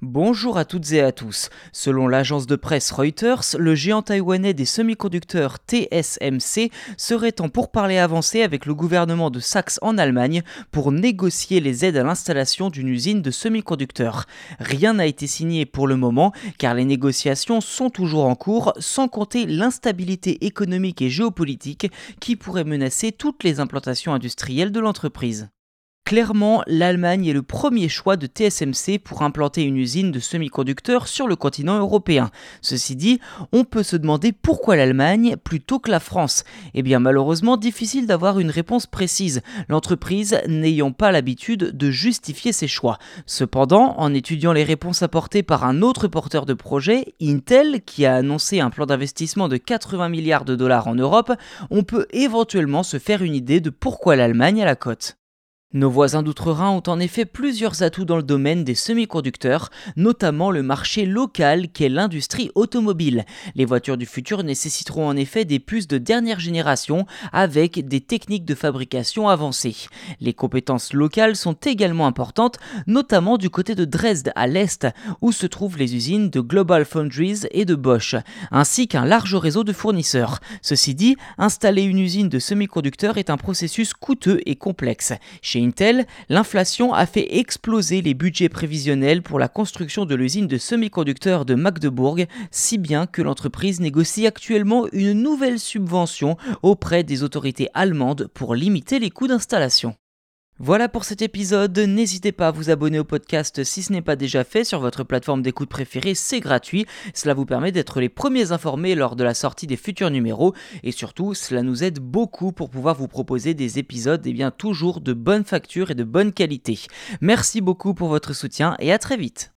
Bonjour à toutes et à tous. Selon l'agence de presse Reuters, le géant taïwanais des semi-conducteurs TSMC serait en pourparlers avancés avec le gouvernement de Saxe en Allemagne pour négocier les aides à l'installation d'une usine de semi-conducteurs. Rien n'a été signé pour le moment car les négociations sont toujours en cours sans compter l'instabilité économique et géopolitique qui pourrait menacer toutes les implantations industrielles de l'entreprise. Clairement, l'Allemagne est le premier choix de TSMC pour implanter une usine de semi-conducteurs sur le continent européen. Ceci dit, on peut se demander pourquoi l'Allemagne plutôt que la France. Eh bien malheureusement, difficile d'avoir une réponse précise, l'entreprise n'ayant pas l'habitude de justifier ses choix. Cependant, en étudiant les réponses apportées par un autre porteur de projet, Intel, qui a annoncé un plan d'investissement de 80 milliards de dollars en Europe, on peut éventuellement se faire une idée de pourquoi l'Allemagne a la cote. Nos voisins d'outre-Rhin ont en effet plusieurs atouts dans le domaine des semi-conducteurs, notamment le marché local qu'est l'industrie automobile. Les voitures du futur nécessiteront en effet des puces de dernière génération avec des techniques de fabrication avancées. Les compétences locales sont également importantes, notamment du côté de Dresde à l'est, où se trouvent les usines de Global Foundries et de Bosch, ainsi qu'un large réseau de fournisseurs. Ceci dit, installer une usine de semi-conducteurs est un processus coûteux et complexe. Intel, l'inflation a fait exploser les budgets prévisionnels pour la construction de l'usine de semi-conducteurs de Magdebourg, si bien que l'entreprise négocie actuellement une nouvelle subvention auprès des autorités allemandes pour limiter les coûts d'installation. Voilà pour cet épisode, n'hésitez pas à vous abonner au podcast si ce n'est pas déjà fait sur votre plateforme d'écoute préférée, c'est gratuit, cela vous permet d'être les premiers informés lors de la sortie des futurs numéros et surtout cela nous aide beaucoup pour pouvoir vous proposer des épisodes et eh bien toujours de bonne facture et de bonne qualité. Merci beaucoup pour votre soutien et à très vite.